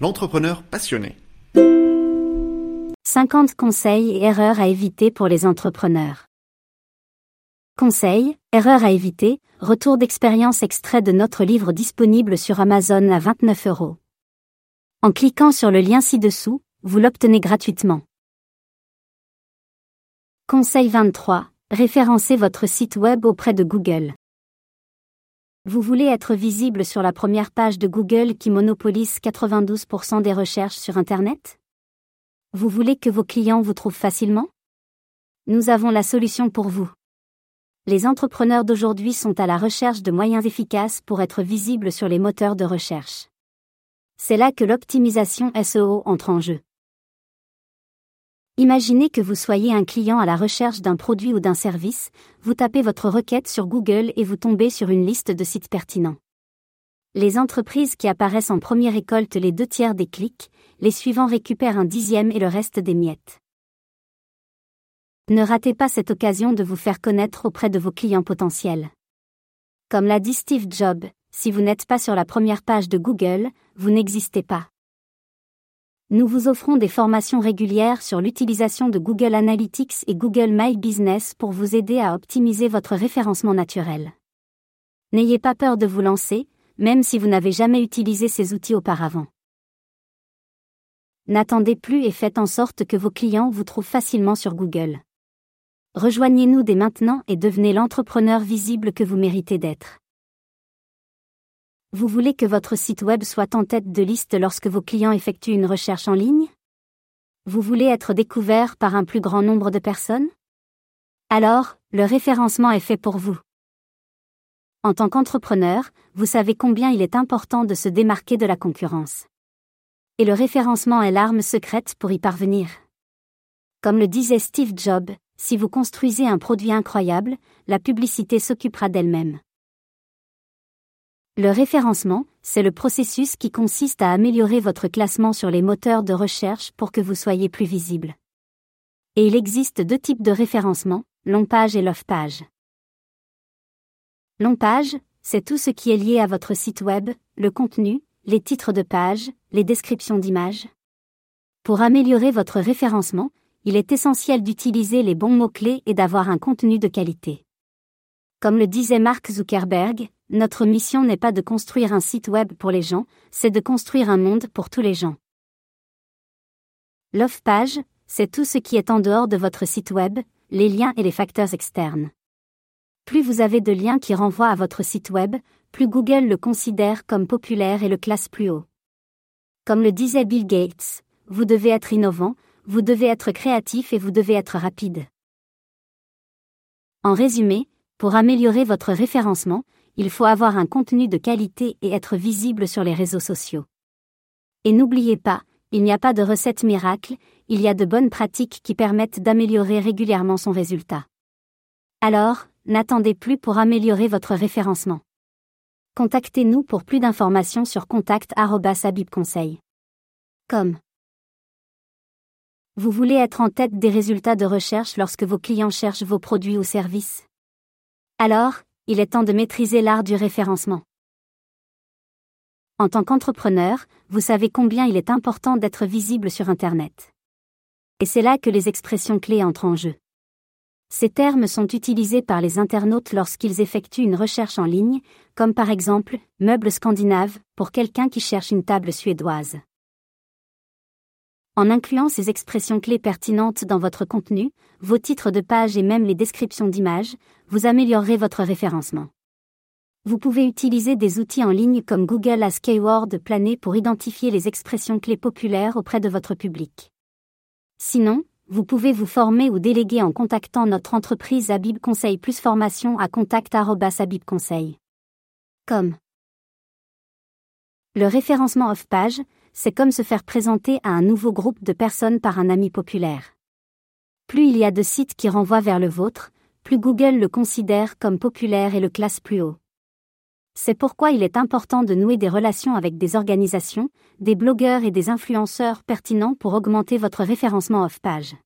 l'entrepreneur passionné. 50 conseils et erreurs à éviter pour les entrepreneurs. Conseils, erreurs à éviter, retour d'expérience extrait de notre livre disponible sur Amazon à 29 euros. En cliquant sur le lien ci-dessous, vous l'obtenez gratuitement. Conseil 23. Référencez votre site web auprès de Google. Vous voulez être visible sur la première page de Google qui monopolise 92% des recherches sur Internet? Vous voulez que vos clients vous trouvent facilement? Nous avons la solution pour vous. Les entrepreneurs d'aujourd'hui sont à la recherche de moyens efficaces pour être visibles sur les moteurs de recherche. C'est là que l'optimisation SEO entre en jeu. Imaginez que vous soyez un client à la recherche d'un produit ou d'un service, vous tapez votre requête sur Google et vous tombez sur une liste de sites pertinents. Les entreprises qui apparaissent en premier récoltent les deux tiers des clics, les suivants récupèrent un dixième et le reste des miettes. Ne ratez pas cette occasion de vous faire connaître auprès de vos clients potentiels. Comme l'a dit Steve Jobs, si vous n'êtes pas sur la première page de Google, vous n'existez pas. Nous vous offrons des formations régulières sur l'utilisation de Google Analytics et Google My Business pour vous aider à optimiser votre référencement naturel. N'ayez pas peur de vous lancer, même si vous n'avez jamais utilisé ces outils auparavant. N'attendez plus et faites en sorte que vos clients vous trouvent facilement sur Google. Rejoignez-nous dès maintenant et devenez l'entrepreneur visible que vous méritez d'être. Vous voulez que votre site web soit en tête de liste lorsque vos clients effectuent une recherche en ligne? Vous voulez être découvert par un plus grand nombre de personnes? Alors, le référencement est fait pour vous. En tant qu'entrepreneur, vous savez combien il est important de se démarquer de la concurrence. Et le référencement est l'arme secrète pour y parvenir. Comme le disait Steve Jobs, si vous construisez un produit incroyable, la publicité s'occupera d'elle-même. Le référencement, c'est le processus qui consiste à améliorer votre classement sur les moteurs de recherche pour que vous soyez plus visible. Et il existe deux types de référencement, long page et love page. Long page, c'est tout ce qui est lié à votre site web, le contenu, les titres de page, les descriptions d'images. Pour améliorer votre référencement, il est essentiel d'utiliser les bons mots-clés et d'avoir un contenu de qualité. Comme le disait Mark Zuckerberg, notre mission n'est pas de construire un site web pour les gens, c'est de construire un monde pour tous les gens. L'off page, c'est tout ce qui est en dehors de votre site web, les liens et les facteurs externes. Plus vous avez de liens qui renvoient à votre site web, plus Google le considère comme populaire et le classe plus haut. Comme le disait Bill Gates, vous devez être innovant, vous devez être créatif et vous devez être rapide. En résumé, pour améliorer votre référencement, il faut avoir un contenu de qualité et être visible sur les réseaux sociaux. Et n'oubliez pas, il n'y a pas de recette miracle, il y a de bonnes pratiques qui permettent d'améliorer régulièrement son résultat. Alors, n'attendez plus pour améliorer votre référencement. Contactez-nous pour plus d'informations sur contact@abibconseil. Comme vous voulez être en tête des résultats de recherche lorsque vos clients cherchent vos produits ou services? Alors, il est temps de maîtriser l'art du référencement. En tant qu'entrepreneur, vous savez combien il est important d'être visible sur Internet. Et c'est là que les expressions clés entrent en jeu. Ces termes sont utilisés par les internautes lorsqu'ils effectuent une recherche en ligne, comme par exemple meuble scandinave pour quelqu'un qui cherche une table suédoise. En incluant ces expressions clés pertinentes dans votre contenu, vos titres de page et même les descriptions d'images, vous améliorerez votre référencement. Vous pouvez utiliser des outils en ligne comme Google Ask Keyword Planet pour identifier les expressions clés populaires auprès de votre public. Sinon, vous pouvez vous former ou déléguer en contactant notre entreprise Abib Conseil plus formation à contact@abibconseil. Comme le référencement off-page, c'est comme se faire présenter à un nouveau groupe de personnes par un ami populaire. Plus il y a de sites qui renvoient vers le vôtre, plus Google le considère comme populaire et le classe plus haut. C'est pourquoi il est important de nouer des relations avec des organisations, des blogueurs et des influenceurs pertinents pour augmenter votre référencement off-page.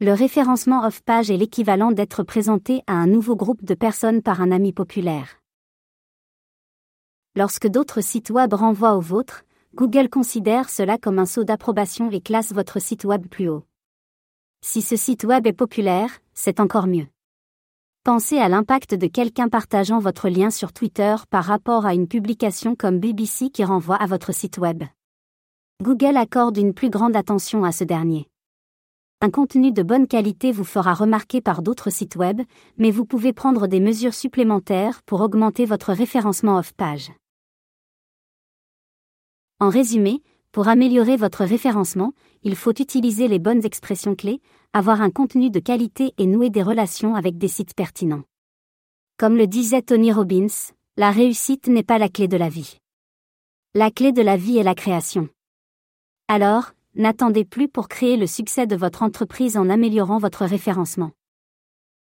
Le référencement off-page est l'équivalent d'être présenté à un nouveau groupe de personnes par un ami populaire. Lorsque d'autres sites web renvoient au vôtre, Google considère cela comme un saut d'approbation et classe votre site web plus haut. Si ce site web est populaire, c'est encore mieux. Pensez à l'impact de quelqu'un partageant votre lien sur Twitter par rapport à une publication comme BBC qui renvoie à votre site web. Google accorde une plus grande attention à ce dernier. Un contenu de bonne qualité vous fera remarquer par d'autres sites web, mais vous pouvez prendre des mesures supplémentaires pour augmenter votre référencement off-page. En résumé, pour améliorer votre référencement, il faut utiliser les bonnes expressions clés, avoir un contenu de qualité et nouer des relations avec des sites pertinents. Comme le disait Tony Robbins, la réussite n'est pas la clé de la vie. La clé de la vie est la création. Alors, n'attendez plus pour créer le succès de votre entreprise en améliorant votre référencement.